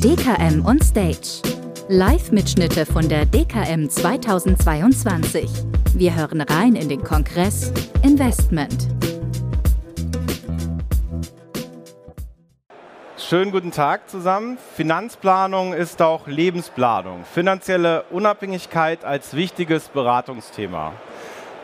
DKM on Stage. Live-Mitschnitte von der DKM 2022. Wir hören rein in den Kongress Investment. Schönen guten Tag zusammen. Finanzplanung ist auch Lebensplanung. Finanzielle Unabhängigkeit als wichtiges Beratungsthema.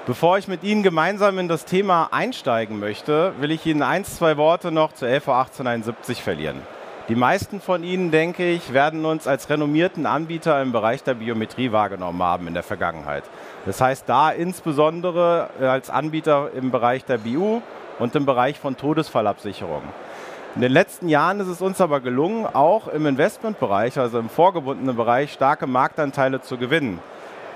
Bevor ich mit Ihnen gemeinsam in das Thema einsteigen möchte, will ich Ihnen ein, zwei Worte noch zu LV 1871 verlieren. Die meisten von Ihnen, denke ich, werden uns als renommierten Anbieter im Bereich der Biometrie wahrgenommen haben in der Vergangenheit. Das heißt, da insbesondere als Anbieter im Bereich der BU und im Bereich von Todesfallabsicherung. In den letzten Jahren ist es uns aber gelungen, auch im Investmentbereich, also im vorgebundenen Bereich, starke Marktanteile zu gewinnen.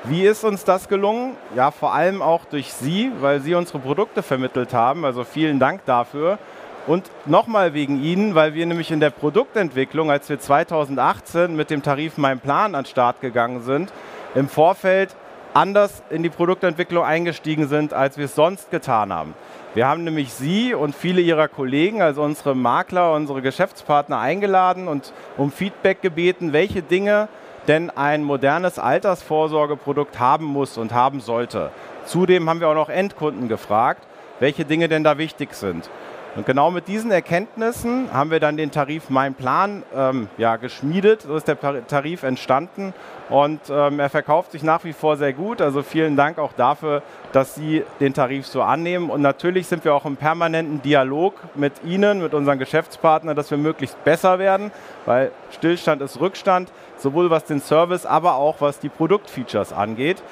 Wie ist uns das gelungen? Ja, vor allem auch durch Sie, weil Sie unsere Produkte vermittelt haben. Also vielen Dank dafür. Und nochmal wegen Ihnen, weil wir nämlich in der Produktentwicklung, als wir 2018 mit dem Tarif Mein Plan an den Start gegangen sind, im Vorfeld anders in die Produktentwicklung eingestiegen sind, als wir es sonst getan haben. Wir haben nämlich Sie und viele Ihrer Kollegen, also unsere Makler, unsere Geschäftspartner eingeladen und um Feedback gebeten, welche Dinge denn ein modernes Altersvorsorgeprodukt haben muss und haben sollte. Zudem haben wir auch noch Endkunden gefragt, welche Dinge denn da wichtig sind. Und genau mit diesen Erkenntnissen haben wir dann den Tarif Mein Plan ähm, ja, geschmiedet. So ist der Tarif entstanden und ähm, er verkauft sich nach wie vor sehr gut. Also vielen Dank auch dafür, dass Sie den Tarif so annehmen. Und natürlich sind wir auch im permanenten Dialog mit Ihnen, mit unseren Geschäftspartnern, dass wir möglichst besser werden, weil Stillstand ist Rückstand, sowohl was den Service, aber auch was die Produktfeatures angeht.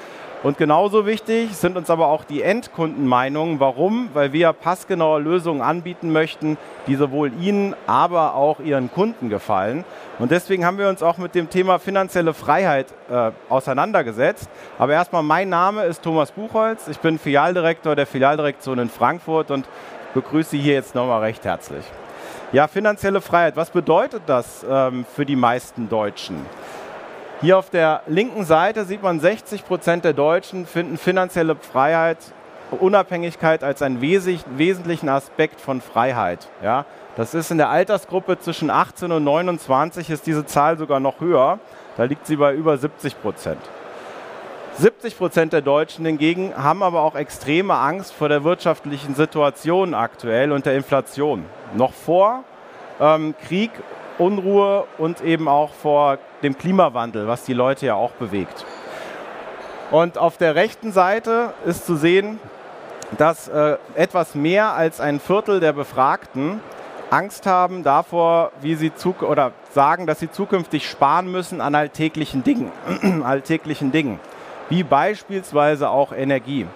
Und genauso wichtig sind uns aber auch die Endkundenmeinungen. Warum? Weil wir passgenaue Lösungen anbieten möchten, die sowohl Ihnen, aber auch Ihren Kunden gefallen. Und deswegen haben wir uns auch mit dem Thema finanzielle Freiheit äh, auseinandergesetzt. Aber erstmal, mein Name ist Thomas Buchholz. Ich bin Filialdirektor der Filialdirektion in Frankfurt und begrüße Sie hier jetzt nochmal recht herzlich. Ja, finanzielle Freiheit, was bedeutet das ähm, für die meisten Deutschen? Hier auf der linken Seite sieht man, 60 Prozent der Deutschen finden finanzielle Freiheit, Unabhängigkeit als einen wesentlichen Aspekt von Freiheit. Ja, das ist in der Altersgruppe zwischen 18 und 29 ist diese Zahl sogar noch höher. Da liegt sie bei über 70 Prozent. 70 Prozent der Deutschen hingegen haben aber auch extreme Angst vor der wirtschaftlichen Situation aktuell und der Inflation. Noch vor ähm, Krieg Unruhe und eben auch vor dem Klimawandel, was die Leute ja auch bewegt. Und auf der rechten Seite ist zu sehen, dass äh, etwas mehr als ein Viertel der Befragten Angst haben davor, wie sie oder sagen, dass sie zukünftig sparen müssen an alltäglichen Dingen, alltäglichen Dingen, wie beispielsweise auch Energie.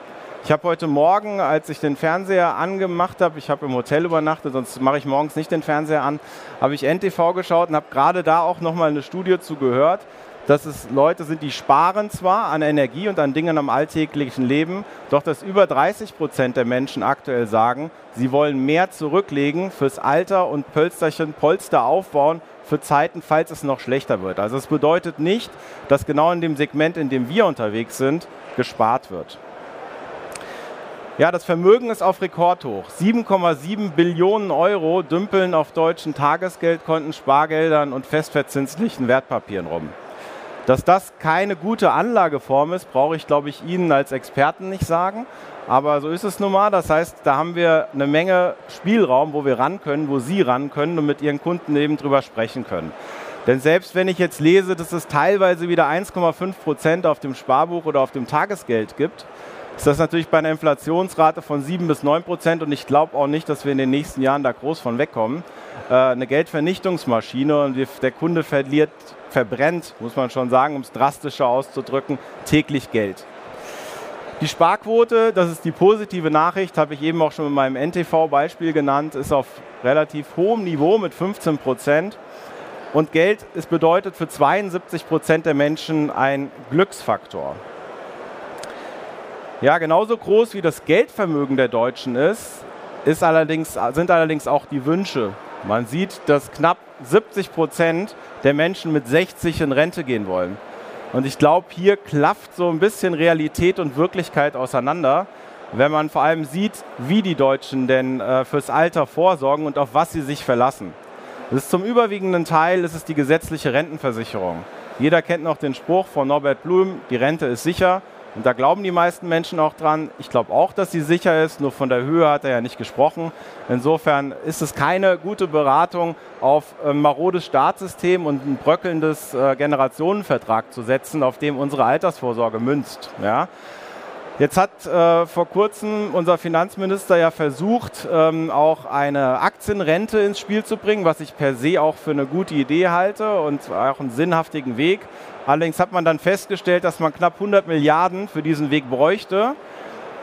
Ich habe heute Morgen, als ich den Fernseher angemacht habe, ich habe im Hotel übernachtet, sonst mache ich morgens nicht den Fernseher an, habe ich NTV geschaut und habe gerade da auch nochmal eine Studie zu gehört, dass es Leute sind, die sparen zwar an Energie und an Dingen am alltäglichen Leben, doch dass über 30 Prozent der Menschen aktuell sagen, sie wollen mehr zurücklegen fürs Alter und Pölsterchen, Polster aufbauen für Zeiten, falls es noch schlechter wird. Also es bedeutet nicht, dass genau in dem Segment, in dem wir unterwegs sind, gespart wird. Ja, das Vermögen ist auf Rekordhoch. 7,7 Billionen Euro dümpeln auf deutschen Tagesgeldkonten, Spargeldern und festverzinslichen Wertpapieren rum. Dass das keine gute Anlageform ist, brauche ich, glaube ich, Ihnen als Experten nicht sagen. Aber so ist es nun mal. Das heißt, da haben wir eine Menge Spielraum, wo wir ran können, wo Sie ran können und mit Ihren Kunden eben drüber sprechen können. Denn selbst wenn ich jetzt lese, dass es teilweise wieder 1,5 Prozent auf dem Sparbuch oder auf dem Tagesgeld gibt, ist das natürlich bei einer Inflationsrate von 7 bis 9 Prozent und ich glaube auch nicht, dass wir in den nächsten Jahren da groß von wegkommen. Äh, eine Geldvernichtungsmaschine und der Kunde verliert, verbrennt, muss man schon sagen, um es drastischer auszudrücken, täglich Geld. Die Sparquote, das ist die positive Nachricht, habe ich eben auch schon in meinem NTV-Beispiel genannt, ist auf relativ hohem Niveau mit 15 Prozent. Und Geld ist bedeutet für 72 Prozent der Menschen ein Glücksfaktor. Ja, genauso groß wie das Geldvermögen der Deutschen ist, ist allerdings, sind allerdings auch die Wünsche. Man sieht, dass knapp 70 Prozent der Menschen mit 60 in Rente gehen wollen. Und ich glaube, hier klafft so ein bisschen Realität und Wirklichkeit auseinander, wenn man vor allem sieht, wie die Deutschen denn äh, fürs Alter vorsorgen und auf was sie sich verlassen. Das ist zum überwiegenden Teil ist es die gesetzliche Rentenversicherung. Jeder kennt noch den Spruch von Norbert Blum, die Rente ist sicher. Und da glauben die meisten Menschen auch dran. Ich glaube auch, dass sie sicher ist, nur von der Höhe hat er ja nicht gesprochen. Insofern ist es keine gute Beratung, auf ein marodes Staatssystem und ein bröckelndes äh, Generationenvertrag zu setzen, auf dem unsere Altersvorsorge münzt. Ja? Jetzt hat äh, vor kurzem unser Finanzminister ja versucht, ähm, auch eine Aktienrente ins Spiel zu bringen, was ich per se auch für eine gute Idee halte und auch einen sinnhaftigen Weg. Allerdings hat man dann festgestellt, dass man knapp 100 Milliarden für diesen Weg bräuchte.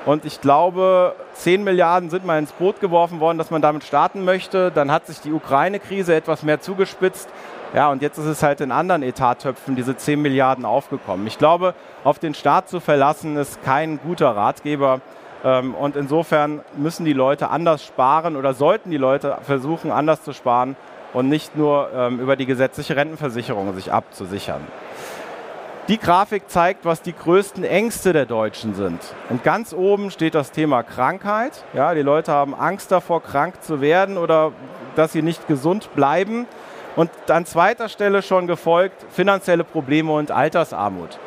Und ich glaube, 10 Milliarden sind mal ins Boot geworfen worden, dass man damit starten möchte. Dann hat sich die Ukraine-Krise etwas mehr zugespitzt. Ja, und jetzt ist es halt in anderen Etattöpfen diese 10 Milliarden aufgekommen. Ich glaube, auf den Staat zu verlassen, ist kein guter Ratgeber. Ähm, und insofern müssen die Leute anders sparen oder sollten die Leute versuchen, anders zu sparen und nicht nur ähm, über die gesetzliche Rentenversicherung sich abzusichern. Die Grafik zeigt, was die größten Ängste der Deutschen sind. Und ganz oben steht das Thema Krankheit. Ja, die Leute haben Angst davor, krank zu werden oder dass sie nicht gesund bleiben. Und an zweiter Stelle schon gefolgt finanzielle Probleme und Altersarmut.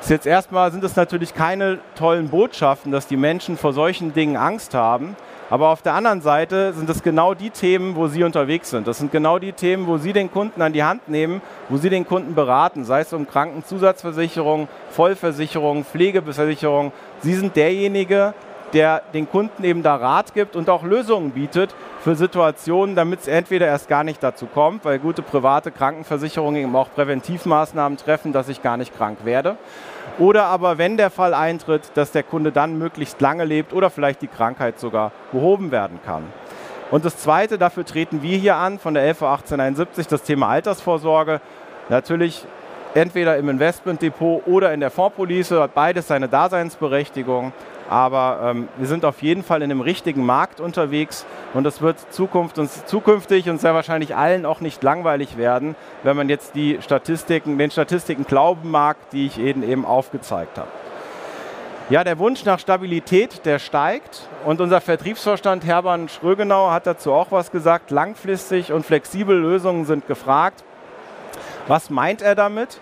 Ist jetzt erstmal sind es natürlich keine tollen Botschaften, dass die Menschen vor solchen Dingen Angst haben. Aber auf der anderen Seite sind es genau die Themen, wo Sie unterwegs sind. Das sind genau die Themen, wo Sie den Kunden an die Hand nehmen, wo Sie den Kunden beraten, sei es um Krankenzusatzversicherung, Vollversicherung, Pflegeversicherung. Sie sind derjenige, der den Kunden eben da Rat gibt und auch Lösungen bietet für Situationen, damit es entweder erst gar nicht dazu kommt, weil gute private Krankenversicherungen eben auch Präventivmaßnahmen treffen, dass ich gar nicht krank werde oder aber, wenn der Fall eintritt, dass der Kunde dann möglichst lange lebt oder vielleicht die Krankheit sogar behoben werden kann. Und das Zweite, dafür treten wir hier an von der LV 1871, das Thema Altersvorsorge. Natürlich entweder im Investmentdepot oder in der Fondspolice, hat beides seine Daseinsberechtigung. Aber ähm, wir sind auf jeden Fall in dem richtigen Markt unterwegs und es wird Zukunft und zukünftig und sehr wahrscheinlich allen auch nicht langweilig werden, wenn man jetzt die Statistiken, den Statistiken glauben mag, die ich eben, eben aufgezeigt habe. Ja, der Wunsch nach Stabilität, der steigt und unser Vertriebsvorstand Hermann Schrögenau hat dazu auch was gesagt. Langfristig und flexibel Lösungen sind gefragt. Was meint er damit?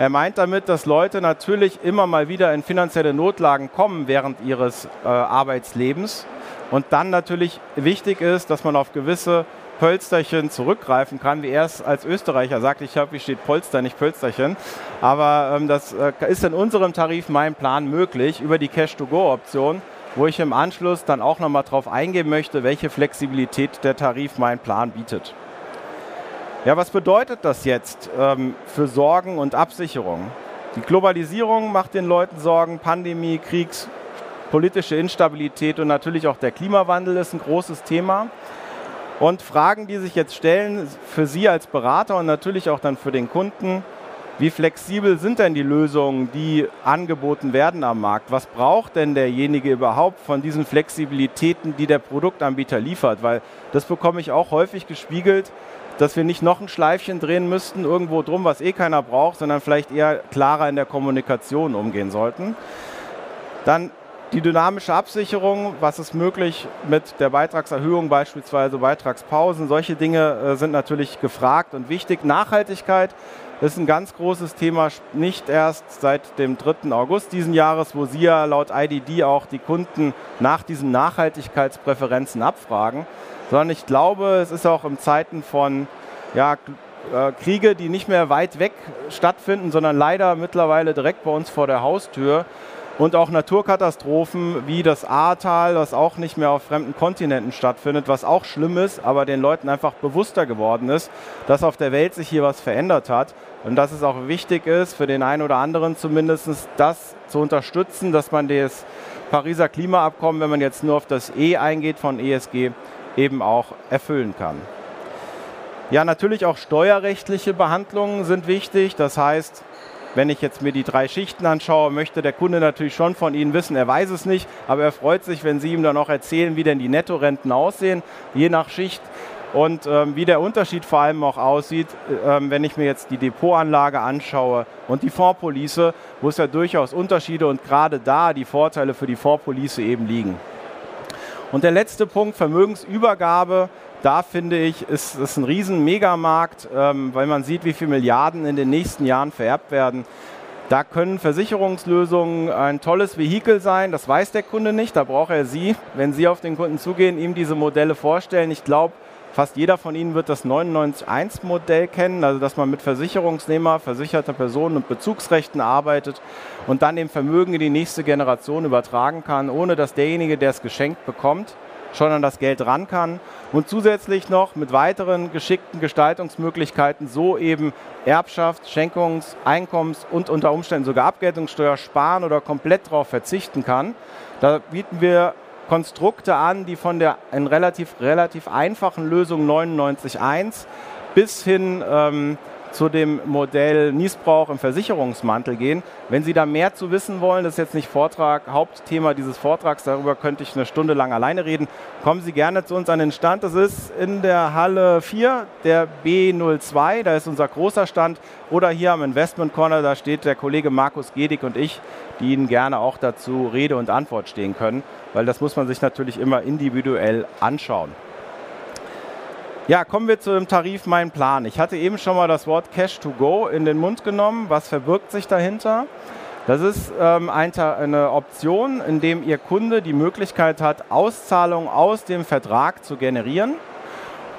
Er meint damit, dass Leute natürlich immer mal wieder in finanzielle Notlagen kommen während ihres äh, Arbeitslebens und dann natürlich wichtig ist, dass man auf gewisse Pölsterchen zurückgreifen kann, wie er es als Österreicher sagt. Ich habe, wie steht Polster, nicht Pölsterchen. Aber ähm, das äh, ist in unserem Tarif mein Plan möglich über die Cash-to-Go-Option, wo ich im Anschluss dann auch nochmal drauf eingehen möchte, welche Flexibilität der Tarif mein Plan bietet. Ja, was bedeutet das jetzt ähm, für Sorgen und Absicherung? Die Globalisierung macht den Leuten Sorgen, Pandemie, Kriegs, politische Instabilität und natürlich auch der Klimawandel ist ein großes Thema. Und Fragen, die sich jetzt stellen für Sie als Berater und natürlich auch dann für den Kunden, wie flexibel sind denn die Lösungen, die angeboten werden am Markt? Was braucht denn derjenige überhaupt von diesen Flexibilitäten, die der Produktanbieter liefert? Weil das bekomme ich auch häufig gespiegelt dass wir nicht noch ein Schleifchen drehen müssten, irgendwo drum, was eh keiner braucht, sondern vielleicht eher klarer in der Kommunikation umgehen sollten. Dann die dynamische Absicherung, was ist möglich mit der Beitragserhöhung, beispielsweise Beitragspausen, solche Dinge äh, sind natürlich gefragt und wichtig. Nachhaltigkeit ist ein ganz großes Thema, nicht erst seit dem 3. August diesen Jahres, wo Sie ja laut IDD auch die Kunden nach diesen Nachhaltigkeitspräferenzen abfragen, sondern ich glaube, es ist auch in Zeiten von ja, äh, Kriege, die nicht mehr weit weg stattfinden, sondern leider mittlerweile direkt bei uns vor der Haustür. Und auch Naturkatastrophen wie das Ahrtal, was auch nicht mehr auf fremden Kontinenten stattfindet, was auch schlimm ist, aber den Leuten einfach bewusster geworden ist, dass auf der Welt sich hier was verändert hat. Und dass es auch wichtig ist, für den einen oder anderen zumindest, das zu unterstützen, dass man das Pariser Klimaabkommen, wenn man jetzt nur auf das E eingeht von ESG, eben auch erfüllen kann. Ja, natürlich auch steuerrechtliche Behandlungen sind wichtig. Das heißt, wenn ich jetzt mir die drei Schichten anschaue, möchte der Kunde natürlich schon von Ihnen wissen, er weiß es nicht, aber er freut sich, wenn Sie ihm dann auch erzählen, wie denn die Nettorenten aussehen, je nach Schicht und ähm, wie der Unterschied vor allem auch aussieht, ähm, wenn ich mir jetzt die Depotanlage anschaue und die Fondspolice, wo es ja durchaus Unterschiede und gerade da die Vorteile für die Fondspolice eben liegen. Und der letzte Punkt, Vermögensübergabe, da finde ich, ist es ein riesen Megamarkt, ähm, weil man sieht, wie viele Milliarden in den nächsten Jahren vererbt werden. Da können Versicherungslösungen ein tolles Vehikel sein. Das weiß der Kunde nicht. Da braucht er Sie, wenn Sie auf den Kunden zugehen, ihm diese Modelle vorstellen. Ich glaube, fast jeder von Ihnen wird das 991-Modell kennen, also dass man mit Versicherungsnehmer, versicherter Personen und Bezugsrechten arbeitet und dann dem Vermögen in die nächste Generation übertragen kann, ohne dass derjenige, der es geschenkt bekommt, schon an das Geld ran kann und zusätzlich noch mit weiteren geschickten Gestaltungsmöglichkeiten so eben Erbschaft, Schenkungs-, Einkommens- und unter Umständen sogar Abgeltungssteuer sparen oder komplett darauf verzichten kann. Da bieten wir Konstrukte an, die von der in relativ, relativ einfachen Lösung 99.1 bis hin ähm, zu dem Modell Niesbrauch im Versicherungsmantel gehen. Wenn Sie da mehr zu wissen wollen, das ist jetzt nicht Vortrag, Hauptthema dieses Vortrags, darüber könnte ich eine Stunde lang alleine reden, kommen Sie gerne zu uns an den Stand. Das ist in der Halle 4, der B02, da ist unser großer Stand. Oder hier am Investment Corner, da steht der Kollege Markus Gedig und ich, die Ihnen gerne auch dazu Rede und Antwort stehen können, weil das muss man sich natürlich immer individuell anschauen. Ja, kommen wir zu dem Tarif Mein Plan. Ich hatte eben schon mal das Wort Cash to Go in den Mund genommen. Was verbirgt sich dahinter? Das ist ähm, eine Option, in dem Ihr Kunde die Möglichkeit hat, Auszahlungen aus dem Vertrag zu generieren.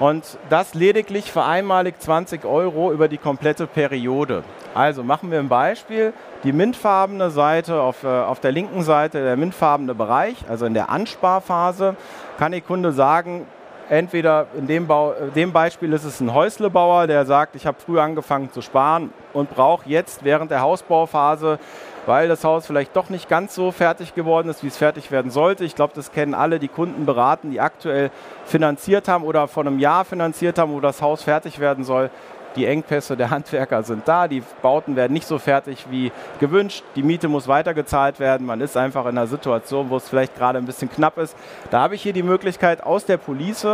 Und das lediglich für einmalig 20 Euro über die komplette Periode. Also machen wir ein Beispiel. Die mintfarbene Seite, auf, äh, auf der linken Seite der mintfarbene Bereich, also in der Ansparphase, kann Ihr Kunde sagen, entweder in dem, Bau, äh, dem Beispiel ist es ein Häuslebauer, der sagt, ich habe früh angefangen zu sparen und brauche jetzt während der Hausbauphase, weil das Haus vielleicht doch nicht ganz so fertig geworden ist, wie es fertig werden sollte. Ich glaube, das kennen alle, die Kunden beraten, die aktuell finanziert haben oder vor einem Jahr finanziert haben, wo das Haus fertig werden soll die Engpässe der Handwerker sind da, die Bauten werden nicht so fertig wie gewünscht, die Miete muss weitergezahlt werden, man ist einfach in einer Situation, wo es vielleicht gerade ein bisschen knapp ist. Da habe ich hier die Möglichkeit, aus der Police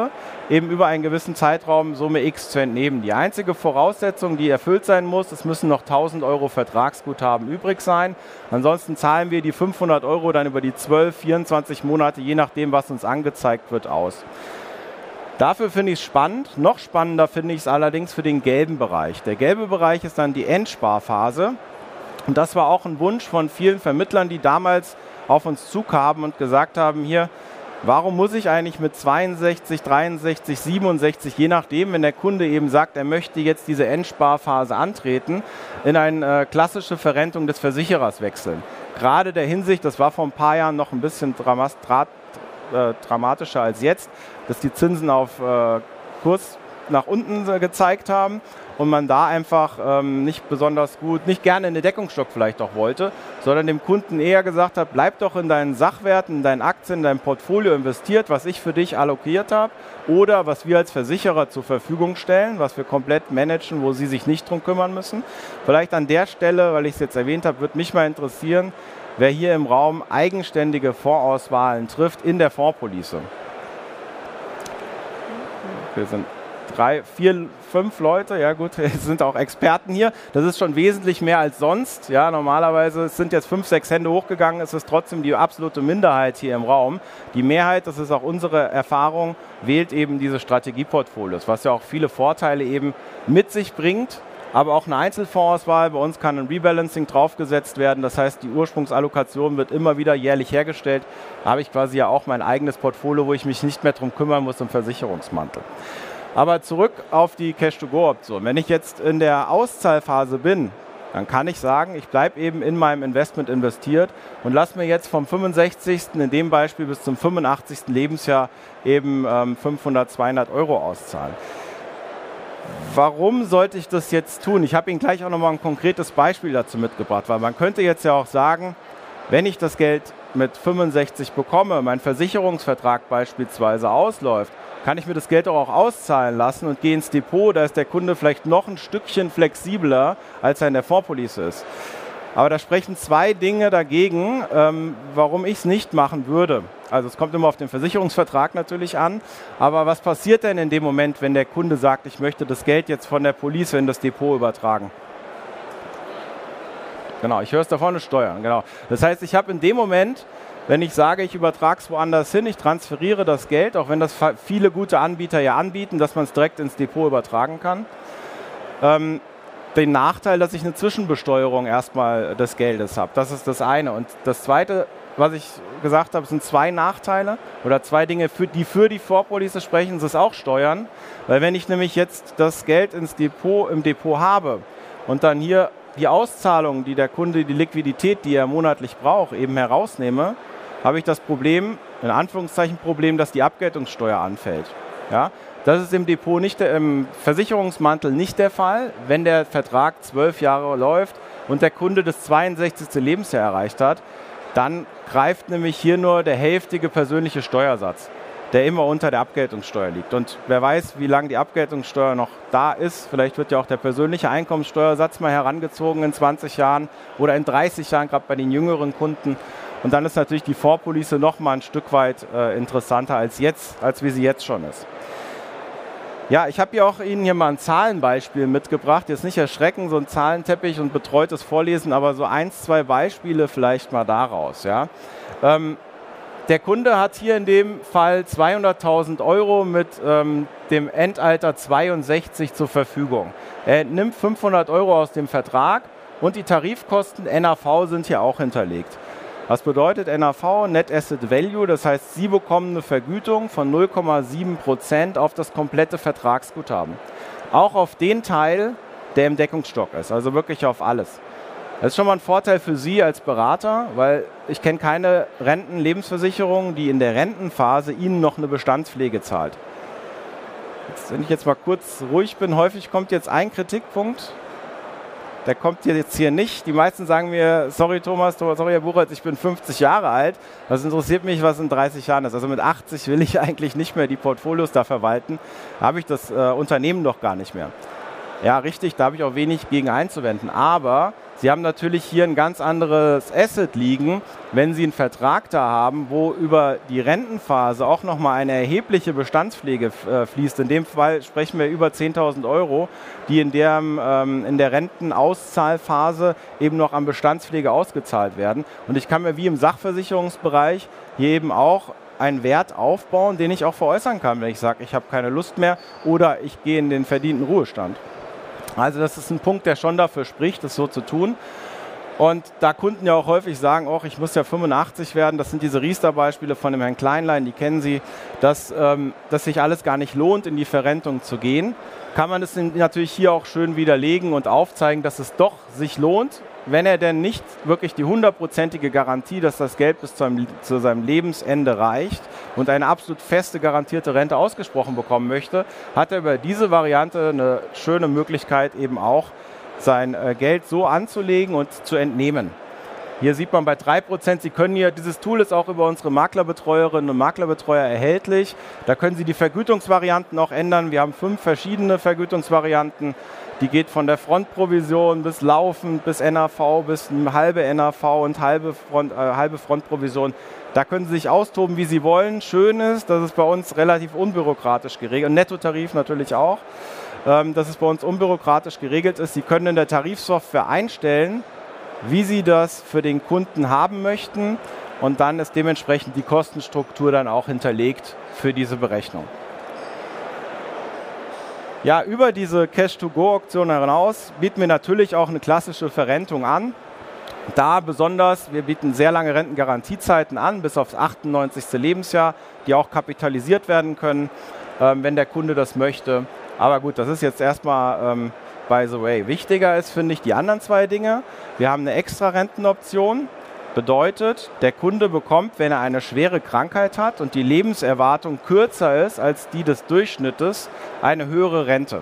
eben über einen gewissen Zeitraum Summe X zu entnehmen. Die einzige Voraussetzung, die erfüllt sein muss, es müssen noch 1000 Euro Vertragsguthaben übrig sein. Ansonsten zahlen wir die 500 Euro dann über die 12, 24 Monate, je nachdem, was uns angezeigt wird, aus. Dafür finde ich es spannend. Noch spannender finde ich es allerdings für den gelben Bereich. Der gelbe Bereich ist dann die Endsparphase. Und das war auch ein Wunsch von vielen Vermittlern, die damals auf uns zukamen und gesagt haben, hier, warum muss ich eigentlich mit 62, 63, 67, je nachdem, wenn der Kunde eben sagt, er möchte jetzt diese Endsparphase antreten, in eine äh, klassische Verrentung des Versicherers wechseln. Gerade der Hinsicht, das war vor ein paar Jahren noch ein bisschen äh, dramatischer als jetzt, dass die Zinsen auf äh, Kurs nach unten gezeigt haben und man da einfach ähm, nicht besonders gut, nicht gerne in den Deckungsstock vielleicht auch wollte, sondern dem Kunden eher gesagt hat, bleib doch in deinen Sachwerten, in deinen Aktien, in dein Portfolio investiert, was ich für dich allokiert habe oder was wir als Versicherer zur Verfügung stellen, was wir komplett managen, wo Sie sich nicht drum kümmern müssen. Vielleicht an der Stelle, weil ich es jetzt erwähnt habe, würde mich mal interessieren, wer hier im Raum eigenständige Fondsauswahlen trifft in der Fondspolice. Wir sind drei, vier, fünf Leute, ja gut, es sind auch Experten hier. Das ist schon wesentlich mehr als sonst. Ja, normalerweise sind jetzt fünf, sechs Hände hochgegangen, es ist trotzdem die absolute Minderheit hier im Raum. Die Mehrheit, das ist auch unsere Erfahrung, wählt eben diese Strategieportfolios, was ja auch viele Vorteile eben mit sich bringt aber auch eine Einzelfondsauswahl. Bei uns kann ein Rebalancing draufgesetzt werden. Das heißt, die Ursprungsallokation wird immer wieder jährlich hergestellt. Da habe ich quasi ja auch mein eigenes Portfolio, wo ich mich nicht mehr darum kümmern muss im Versicherungsmantel. Aber zurück auf die Cash-to-Go-Option. Wenn ich jetzt in der Auszahlphase bin, dann kann ich sagen, ich bleibe eben in meinem Investment investiert und lasse mir jetzt vom 65. in dem Beispiel bis zum 85. Lebensjahr eben ähm, 500, 200 Euro auszahlen warum sollte ich das jetzt tun? Ich habe Ihnen gleich auch nochmal ein konkretes Beispiel dazu mitgebracht, weil man könnte jetzt ja auch sagen, wenn ich das Geld mit 65 bekomme, mein Versicherungsvertrag beispielsweise ausläuft, kann ich mir das Geld auch auszahlen lassen und gehe ins Depot, da ist der Kunde vielleicht noch ein Stückchen flexibler, als er in der Fondspolice ist. Aber da sprechen zwei Dinge dagegen, ähm, warum ich es nicht machen würde. Also es kommt immer auf den Versicherungsvertrag natürlich an. Aber was passiert denn in dem Moment, wenn der Kunde sagt, ich möchte das Geld jetzt von der Police in das Depot übertragen? Genau, ich höre es da vorne steuern. Genau. Das heißt, ich habe in dem Moment wenn ich sage, ich übertrage es woanders hin, ich transferiere das Geld, auch wenn das viele gute Anbieter ja anbieten, dass man es direkt ins Depot übertragen kann. Ähm, den Nachteil, dass ich eine Zwischenbesteuerung erstmal des Geldes habe. Das ist das eine. Und das zweite, was ich gesagt habe, sind zwei Nachteile oder zwei Dinge, für, die für die Vorpolice sprechen, ist auch Steuern. Weil wenn ich nämlich jetzt das Geld ins Depot, im Depot habe und dann hier die Auszahlung, die der Kunde, die Liquidität, die er monatlich braucht, eben herausnehme, habe ich das Problem, in Anführungszeichen Problem, dass die Abgeltungssteuer anfällt. Ja? Das ist im Depot nicht, im Versicherungsmantel nicht der Fall, wenn der Vertrag zwölf Jahre läuft und der Kunde das 62. Lebensjahr erreicht hat, dann greift nämlich hier nur der hälftige persönliche Steuersatz, der immer unter der Abgeltungssteuer liegt. Und wer weiß, wie lange die Abgeltungssteuer noch da ist, vielleicht wird ja auch der persönliche Einkommenssteuersatz mal herangezogen in 20 Jahren oder in 30 Jahren, gerade bei den jüngeren Kunden. Und dann ist natürlich die Vorpolice noch mal ein Stück weit äh, interessanter als jetzt, als wie sie jetzt schon ist. Ja, ich habe hier auch Ihnen hier mal ein Zahlenbeispiel mitgebracht. Jetzt nicht erschrecken, so ein Zahlenteppich und betreutes Vorlesen, aber so eins, zwei Beispiele vielleicht mal daraus. Ja. Ähm, der Kunde hat hier in dem Fall 200.000 Euro mit ähm, dem Endalter 62 zur Verfügung. Er nimmt 500 Euro aus dem Vertrag und die Tarifkosten NAV sind hier auch hinterlegt. Was bedeutet NAV? Net Asset Value, das heißt, Sie bekommen eine Vergütung von 0,7 Prozent auf das komplette Vertragsguthaben. Auch auf den Teil, der im Deckungsstock ist, also wirklich auf alles. Das ist schon mal ein Vorteil für Sie als Berater, weil ich kenne keine Rentenlebensversicherung, die in der Rentenphase Ihnen noch eine Bestandspflege zahlt. Jetzt, wenn ich jetzt mal kurz ruhig bin, häufig kommt jetzt ein Kritikpunkt, der kommt jetzt hier nicht. Die meisten sagen mir, sorry Thomas, sorry Herr Buchholz, ich bin 50 Jahre alt. Was interessiert mich, was in 30 Jahren ist? Also mit 80 will ich eigentlich nicht mehr die Portfolios da verwalten. Da habe ich das äh, Unternehmen doch gar nicht mehr. Ja, richtig, da habe ich auch wenig gegen einzuwenden. Aber Sie haben natürlich hier ein ganz anderes Asset liegen, wenn Sie einen Vertrag da haben, wo über die Rentenphase auch nochmal eine erhebliche Bestandspflege äh, fließt. In dem Fall sprechen wir über 10.000 Euro, die in der, ähm, in der Rentenauszahlphase eben noch an Bestandspflege ausgezahlt werden. Und ich kann mir wie im Sachversicherungsbereich hier eben auch einen Wert aufbauen, den ich auch veräußern kann, wenn ich sage, ich habe keine Lust mehr oder ich gehe in den verdienten Ruhestand. Also das ist ein Punkt, der schon dafür spricht, das so zu tun. Und da Kunden ja auch häufig sagen, oh, ich muss ja 85 werden, das sind diese Riester-Beispiele von dem Herrn Kleinlein, die kennen Sie, dass, ähm, dass sich alles gar nicht lohnt, in die Verrentung zu gehen, kann man es natürlich hier auch schön widerlegen und aufzeigen, dass es doch sich lohnt, wenn er denn nicht wirklich die hundertprozentige Garantie, dass das Geld bis zu seinem, zu seinem, Lebensende reicht und eine absolut feste garantierte Rente ausgesprochen bekommen möchte, hat er über diese Variante eine schöne Möglichkeit eben auch sein äh, Geld so anzulegen und zu entnehmen. Hier sieht man bei 3%, Sie können hier, dieses Tool ist auch über unsere Maklerbetreuerinnen und Maklerbetreuer erhältlich. Da können Sie die Vergütungsvarianten auch ändern. Wir haben fünf verschiedene Vergütungsvarianten. Die geht von der Frontprovision bis laufend, bis NAV, bis halbe NAV und halbe, Front, äh, halbe Frontprovision. Da können Sie sich austoben, wie Sie wollen. Schön ist, dass es bei uns relativ unbürokratisch geregelt und Nettotarif natürlich auch, ähm, dass es bei uns unbürokratisch geregelt ist. Sie können in der Tarifsoftware einstellen, wie Sie das für den Kunden haben möchten und dann ist dementsprechend die Kostenstruktur dann auch hinterlegt für diese Berechnung. Ja, über diese Cash-to-Go-Auktion hinaus bieten wir natürlich auch eine klassische Verrentung an. Da besonders, wir bieten sehr lange Rentengarantiezeiten an, bis aufs 98. Lebensjahr, die auch kapitalisiert werden können, ähm, wenn der Kunde das möchte. Aber gut, das ist jetzt erstmal ähm, by the way. Wichtiger ist, finde ich, die anderen zwei Dinge. Wir haben eine extra Rentenoption. Bedeutet, der Kunde bekommt, wenn er eine schwere Krankheit hat und die Lebenserwartung kürzer ist als die des Durchschnittes, eine höhere Rente.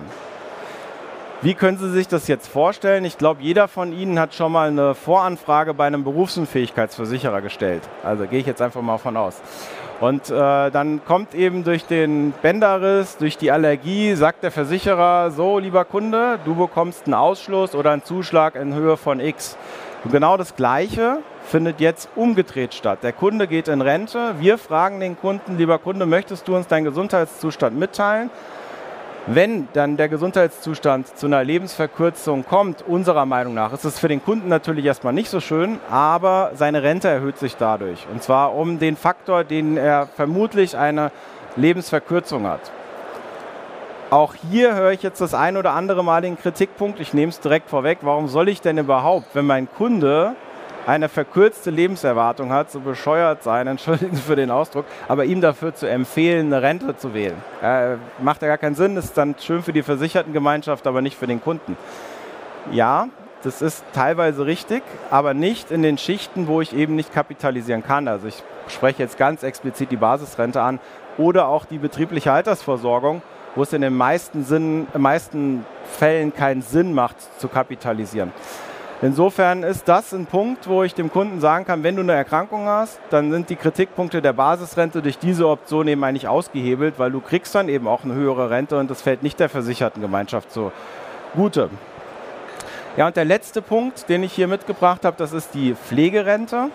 Wie können Sie sich das jetzt vorstellen? Ich glaube, jeder von Ihnen hat schon mal eine Voranfrage bei einem Berufsunfähigkeitsversicherer gestellt. Also gehe ich jetzt einfach mal von aus. Und äh, dann kommt eben durch den Bänderriss, durch die Allergie, sagt der Versicherer, so lieber Kunde, du bekommst einen Ausschluss oder einen Zuschlag in Höhe von X. Und genau das Gleiche findet jetzt umgedreht statt. Der Kunde geht in Rente, wir fragen den Kunden, lieber Kunde, möchtest du uns deinen Gesundheitszustand mitteilen? Wenn dann der Gesundheitszustand zu einer Lebensverkürzung kommt, unserer Meinung nach, ist es für den Kunden natürlich erstmal nicht so schön, aber seine Rente erhöht sich dadurch. Und zwar um den Faktor, den er vermutlich eine Lebensverkürzung hat. Auch hier höre ich jetzt das ein oder andere Mal den Kritikpunkt, ich nehme es direkt vorweg, warum soll ich denn überhaupt, wenn mein Kunde eine verkürzte Lebenserwartung hat, so bescheuert sein, entschuldigen Sie für den Ausdruck, aber ihm dafür zu empfehlen, eine Rente zu wählen. Äh, macht ja gar keinen Sinn, ist dann schön für die Versichertengemeinschaft, aber nicht für den Kunden. Ja, das ist teilweise richtig, aber nicht in den Schichten, wo ich eben nicht kapitalisieren kann. Also ich spreche jetzt ganz explizit die Basisrente an oder auch die betriebliche Altersversorgung, wo es in den meisten, Sinn, meisten Fällen keinen Sinn macht zu kapitalisieren. Insofern ist das ein Punkt, wo ich dem Kunden sagen kann, wenn du eine Erkrankung hast, dann sind die Kritikpunkte der Basisrente durch diese Option eben eigentlich ausgehebelt, weil du kriegst dann eben auch eine höhere Rente und das fällt nicht der Versichertengemeinschaft zugute. Ja, und der letzte Punkt, den ich hier mitgebracht habe, das ist die Pflegerente.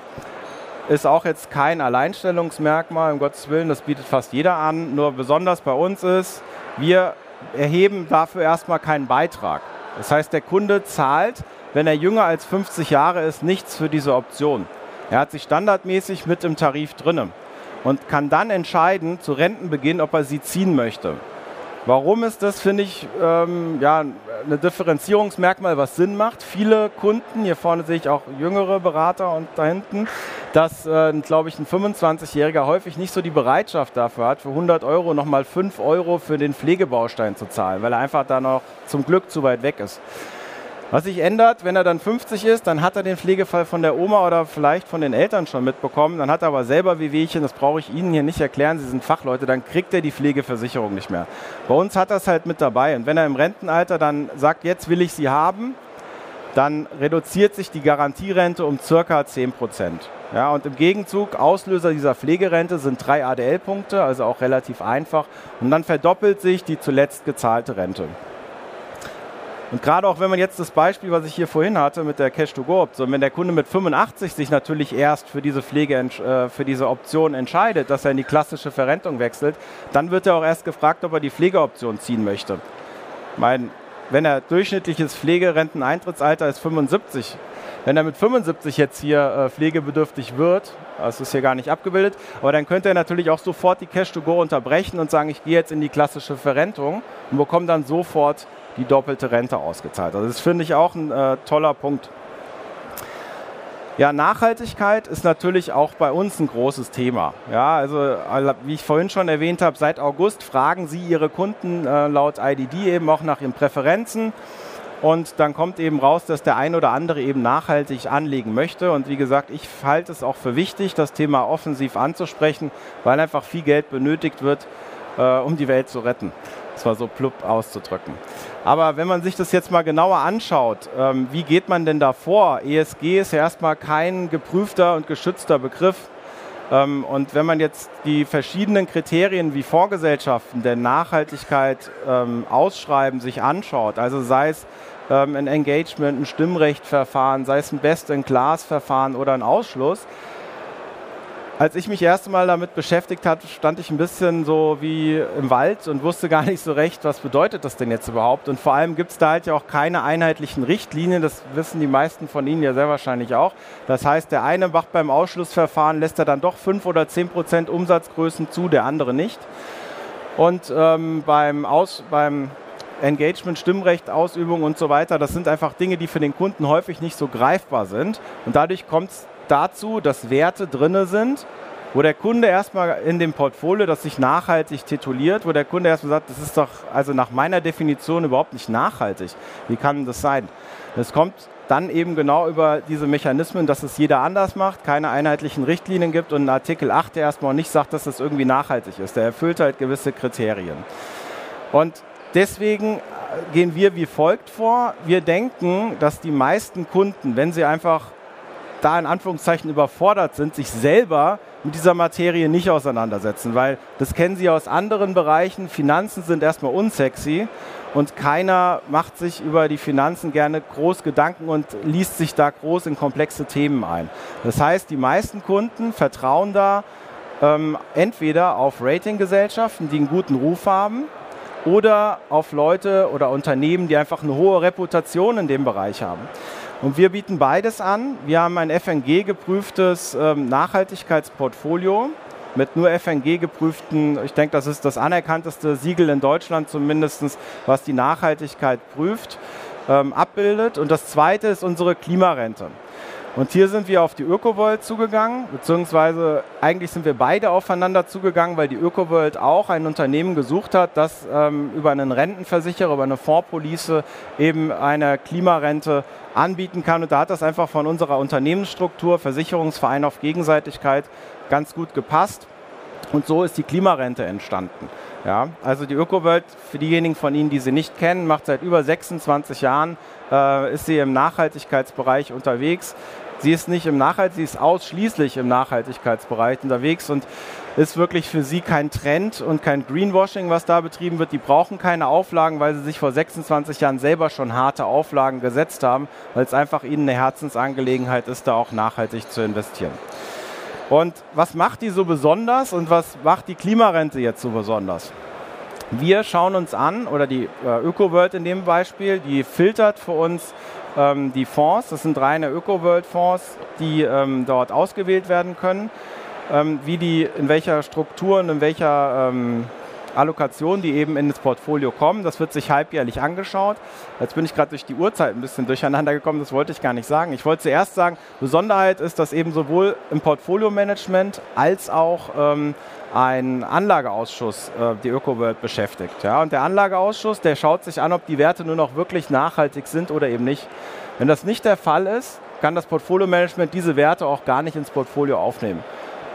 Ist auch jetzt kein Alleinstellungsmerkmal, um Gottes Willen, das bietet fast jeder an. Nur besonders bei uns ist, wir erheben dafür erstmal keinen Beitrag. Das heißt, der Kunde zahlt wenn er jünger als 50 Jahre ist, nichts für diese Option. Er hat sich standardmäßig mit im Tarif drinne und kann dann entscheiden zu Rentenbeginn, ob er sie ziehen möchte. Warum ist das, finde ich, ähm, ja, eine Differenzierungsmerkmal, was Sinn macht. Viele Kunden, hier vorne sehe ich auch jüngere Berater und da hinten, dass, äh, glaube ich, ein 25-Jähriger häufig nicht so die Bereitschaft dafür hat, für 100 Euro nochmal 5 Euro für den Pflegebaustein zu zahlen, weil er einfach da noch zum Glück zu weit weg ist. Was sich ändert, wenn er dann 50 ist, dann hat er den Pflegefall von der Oma oder vielleicht von den Eltern schon mitbekommen. Dann hat er aber selber Wehwehchen, das brauche ich Ihnen hier nicht erklären, Sie sind Fachleute, dann kriegt er die Pflegeversicherung nicht mehr. Bei uns hat es halt mit dabei. Und wenn er im Rentenalter dann sagt, jetzt will ich sie haben, dann reduziert sich die Garantierente um circa 10 Prozent. Ja, und im Gegenzug, Auslöser dieser Pflegerente sind drei ADL-Punkte, also auch relativ einfach. Und dann verdoppelt sich die zuletzt gezahlte Rente. Und gerade auch wenn man jetzt das Beispiel, was ich hier vorhin hatte mit der Cash-to-Go-Option, wenn der Kunde mit 85 sich natürlich erst für diese Pflege, äh, für diese Option entscheidet, dass er in die klassische Verrentung wechselt, dann wird er auch erst gefragt, ob er die Pflegeoption ziehen möchte. Mein, wenn er durchschnittliches Pflegerenteneintrittsalter ist 75, wenn er mit 75 jetzt hier äh, pflegebedürftig wird, das ist hier gar nicht abgebildet, aber dann könnte er natürlich auch sofort die Cash-to-Go unterbrechen und sagen, ich gehe jetzt in die klassische Verrentung und bekomme dann sofort die doppelte Rente ausgezahlt. Also das finde ich auch ein äh, toller Punkt. Ja, Nachhaltigkeit ist natürlich auch bei uns ein großes Thema. Ja, also wie ich vorhin schon erwähnt habe, seit August fragen Sie Ihre Kunden äh, laut IDD eben auch nach ihren Präferenzen. Und dann kommt eben raus, dass der ein oder andere eben nachhaltig anlegen möchte. Und wie gesagt, ich halte es auch für wichtig, das Thema offensiv anzusprechen, weil einfach viel Geld benötigt wird, äh, um die Welt zu retten. Das war so plupp auszudrücken. Aber wenn man sich das jetzt mal genauer anschaut, ähm, wie geht man denn da vor? ESG ist ja erstmal kein geprüfter und geschützter Begriff. Ähm, und wenn man jetzt die verschiedenen Kriterien wie Vorgesellschaften der Nachhaltigkeit ähm, ausschreiben, sich anschaut, also sei es ähm, ein Engagement, ein Stimmrechtverfahren, sei es ein Best-in-Class-Verfahren oder ein Ausschluss, als ich mich erst mal damit beschäftigt hatte, stand ich ein bisschen so wie im Wald und wusste gar nicht so recht, was bedeutet das denn jetzt überhaupt. Und vor allem gibt es da halt ja auch keine einheitlichen Richtlinien, das wissen die meisten von Ihnen ja sehr wahrscheinlich auch. Das heißt, der eine macht beim Ausschlussverfahren, lässt er dann doch 5 oder 10 Prozent Umsatzgrößen zu, der andere nicht. Und ähm, beim, Aus, beim Engagement, Stimmrecht, Ausübung und so weiter, das sind einfach Dinge, die für den Kunden häufig nicht so greifbar sind. Und dadurch kommt es dazu, dass Werte drin sind, wo der Kunde erstmal in dem Portfolio, das sich nachhaltig tituliert, wo der Kunde erstmal sagt, das ist doch also nach meiner Definition überhaupt nicht nachhaltig. Wie kann das sein? Das kommt dann eben genau über diese Mechanismen, dass es jeder anders macht, keine einheitlichen Richtlinien gibt und ein Artikel 8, der erstmal nicht sagt, dass das irgendwie nachhaltig ist. Der erfüllt halt gewisse Kriterien. Und deswegen gehen wir wie folgt vor. Wir denken, dass die meisten Kunden, wenn sie einfach da in Anführungszeichen überfordert sind, sich selber mit dieser Materie nicht auseinandersetzen, weil das kennen sie aus anderen Bereichen. Finanzen sind erstmal unsexy und keiner macht sich über die Finanzen gerne groß Gedanken und liest sich da groß in komplexe Themen ein. Das heißt, die meisten Kunden vertrauen da ähm, entweder auf Ratinggesellschaften, die einen guten Ruf haben, oder auf Leute oder Unternehmen, die einfach eine hohe Reputation in dem Bereich haben. Und wir bieten beides an. Wir haben ein FNG geprüftes ähm, Nachhaltigkeitsportfolio mit nur FNG geprüften, ich denke, das ist das anerkannteste Siegel in Deutschland zumindest, was die Nachhaltigkeit prüft, ähm, abbildet. Und das zweite ist unsere Klimarente. Und hier sind wir auf die ÖkoWorld zugegangen, beziehungsweise eigentlich sind wir beide aufeinander zugegangen, weil die ÖkoWorld auch ein Unternehmen gesucht hat, das ähm, über einen Rentenversicherer, über eine Fondspolice eben eine Klimarente anbieten kann. Und da hat das einfach von unserer Unternehmensstruktur, Versicherungsverein auf Gegenseitigkeit, ganz gut gepasst. Und so ist die Klimarente entstanden. Ja, also die ÖkoWorld, für diejenigen von Ihnen, die sie nicht kennen, macht seit über 26 Jahren, äh, ist sie im Nachhaltigkeitsbereich unterwegs. Sie ist nicht im Nachhalt, sie ist ausschließlich im Nachhaltigkeitsbereich unterwegs und ist wirklich für sie kein Trend und kein Greenwashing, was da betrieben wird. Die brauchen keine Auflagen, weil sie sich vor 26 Jahren selber schon harte Auflagen gesetzt haben, weil es einfach ihnen eine Herzensangelegenheit ist, da auch nachhaltig zu investieren. Und was macht die so besonders und was macht die Klimarente jetzt so besonders? Wir schauen uns an, oder die äh, ÖkoWorld in dem Beispiel, die filtert für uns ähm, die Fonds. Das sind reine ÖkoWorld-Fonds, die ähm, dort ausgewählt werden können. Ähm, wie die, in welcher Struktur und in welcher ähm, Allokation, die eben in das Portfolio kommen. Das wird sich halbjährlich angeschaut. Jetzt bin ich gerade durch die Uhrzeit ein bisschen durcheinander gekommen, das wollte ich gar nicht sagen. Ich wollte zuerst sagen, Besonderheit ist, dass eben sowohl im Portfolio-Management als auch ähm, ein Anlageausschuss äh, die ÖkoWorld beschäftigt. Ja? Und der Anlageausschuss, der schaut sich an, ob die Werte nur noch wirklich nachhaltig sind oder eben nicht. Wenn das nicht der Fall ist, kann das Portfolio-Management diese Werte auch gar nicht ins Portfolio aufnehmen.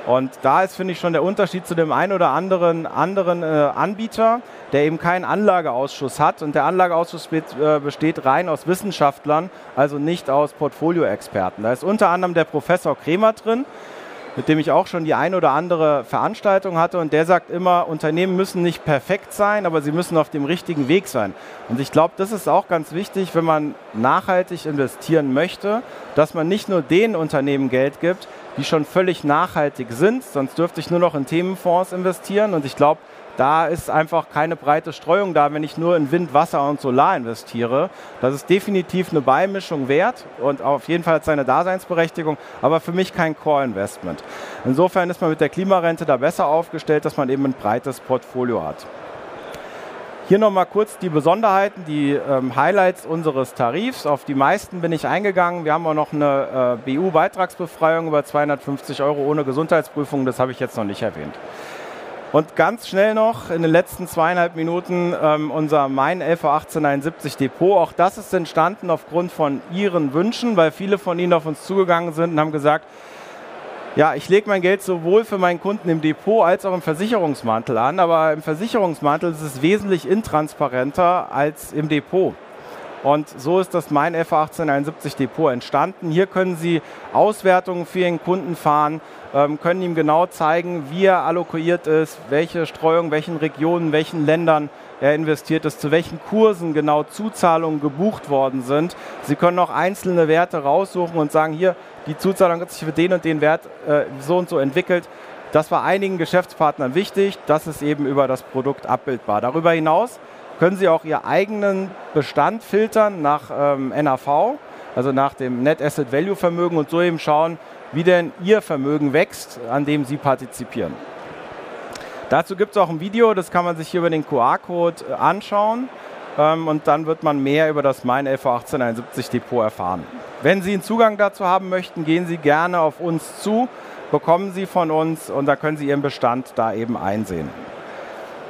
Und da ist, finde ich, schon der Unterschied zu dem einen oder anderen, anderen äh, Anbieter, der eben keinen Anlageausschuss hat. Und der Anlageausschuss besteht, äh, besteht rein aus Wissenschaftlern, also nicht aus Portfolioexperten. Da ist unter anderem der Professor Kremer drin, mit dem ich auch schon die ein oder andere Veranstaltung hatte. Und der sagt immer, Unternehmen müssen nicht perfekt sein, aber sie müssen auf dem richtigen Weg sein. Und ich glaube, das ist auch ganz wichtig, wenn man nachhaltig investieren möchte, dass man nicht nur den Unternehmen Geld gibt, die schon völlig nachhaltig sind, sonst dürfte ich nur noch in Themenfonds investieren. Und ich glaube, da ist einfach keine breite Streuung da, wenn ich nur in Wind, Wasser und Solar investiere. Das ist definitiv eine Beimischung wert und auf jeden Fall seine Daseinsberechtigung, aber für mich kein Core-Investment. Insofern ist man mit der Klimarente da besser aufgestellt, dass man eben ein breites Portfolio hat. Hier nochmal kurz die Besonderheiten, die ähm, Highlights unseres Tarifs. Auf die meisten bin ich eingegangen. Wir haben auch noch eine äh, BU-Beitragsbefreiung über 250 Euro ohne Gesundheitsprüfung. Das habe ich jetzt noch nicht erwähnt. Und ganz schnell noch in den letzten zweieinhalb Minuten ähm, unser Mein LV 1871 Depot. Auch das ist entstanden aufgrund von Ihren Wünschen, weil viele von Ihnen auf uns zugegangen sind und haben gesagt, ja, ich lege mein Geld sowohl für meinen Kunden im Depot als auch im Versicherungsmantel an, aber im Versicherungsmantel ist es wesentlich intransparenter als im Depot. Und so ist das Mein FA 1871 Depot entstanden. Hier können Sie Auswertungen für Ihren Kunden fahren, ähm, können ihm genau zeigen, wie er allokiert ist, welche Streuung, welchen Regionen, welchen Ländern er investiert ist, zu welchen Kursen genau Zuzahlungen gebucht worden sind. Sie können auch einzelne Werte raussuchen und sagen, hier, die Zuzahlung hat sich für den und den Wert äh, so und so entwickelt. Das war einigen Geschäftspartnern wichtig, das ist eben über das Produkt abbildbar. Darüber hinaus können Sie auch Ihren eigenen Bestand filtern nach ähm, NAV, also nach dem Net Asset Value Vermögen und so eben schauen, wie denn Ihr Vermögen wächst, an dem Sie partizipieren. Dazu gibt es auch ein Video, das kann man sich hier über den QR-Code äh, anschauen ähm, und dann wird man mehr über das Mein LV 1871 Depot erfahren. Wenn Sie einen Zugang dazu haben möchten, gehen Sie gerne auf uns zu, bekommen Sie von uns und da können Sie Ihren Bestand da eben einsehen.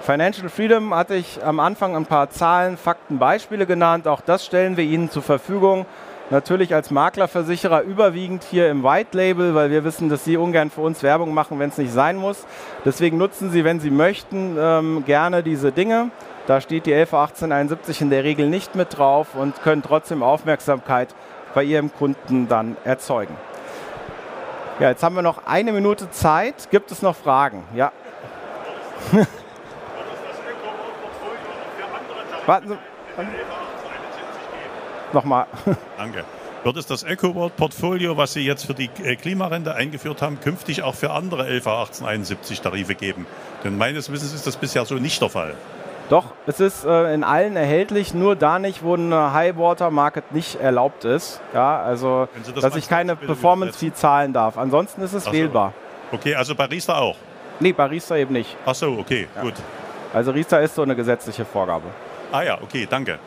Financial Freedom hatte ich am Anfang ein paar Zahlen, Fakten, Beispiele genannt. Auch das stellen wir Ihnen zur Verfügung. Natürlich als Maklerversicherer überwiegend hier im White Label, weil wir wissen, dass Sie ungern für uns Werbung machen, wenn es nicht sein muss. Deswegen nutzen Sie, wenn Sie möchten, ähm, gerne diese Dinge. Da steht die 111871 in der Regel nicht mit drauf und können trotzdem Aufmerksamkeit bei Ihrem Kunden dann erzeugen. Ja, jetzt haben wir noch eine Minute Zeit. Gibt es noch Fragen? Ja. Warten Sie. Nochmal. Danke. Wird es das EcoWorld-Portfolio, was Sie jetzt für die äh, Klimarente eingeführt haben, künftig auch für andere LV 1871 Tarife geben? Denn meines Wissens ist das bisher so nicht der Fall. Doch, es ist äh, in allen erhältlich, nur da nicht, wo eine High Water Market nicht erlaubt ist. Ja, also, das dass ich keine Performance Fee zahlen darf. Ansonsten ist es so. wählbar. Okay, also bei Riester auch? Nee, bei Riester eben nicht. Ach so, okay, ja. gut. Also Riester ist so eine gesetzliche Vorgabe. Ah ja, okay, danke.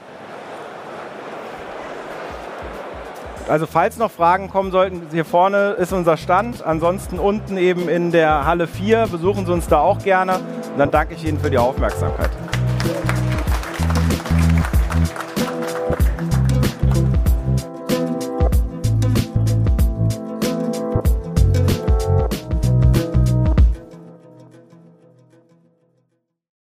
Also falls noch Fragen kommen sollten, hier vorne ist unser Stand. Ansonsten unten eben in der Halle 4. Besuchen Sie uns da auch gerne. Und dann danke ich Ihnen für die Aufmerksamkeit.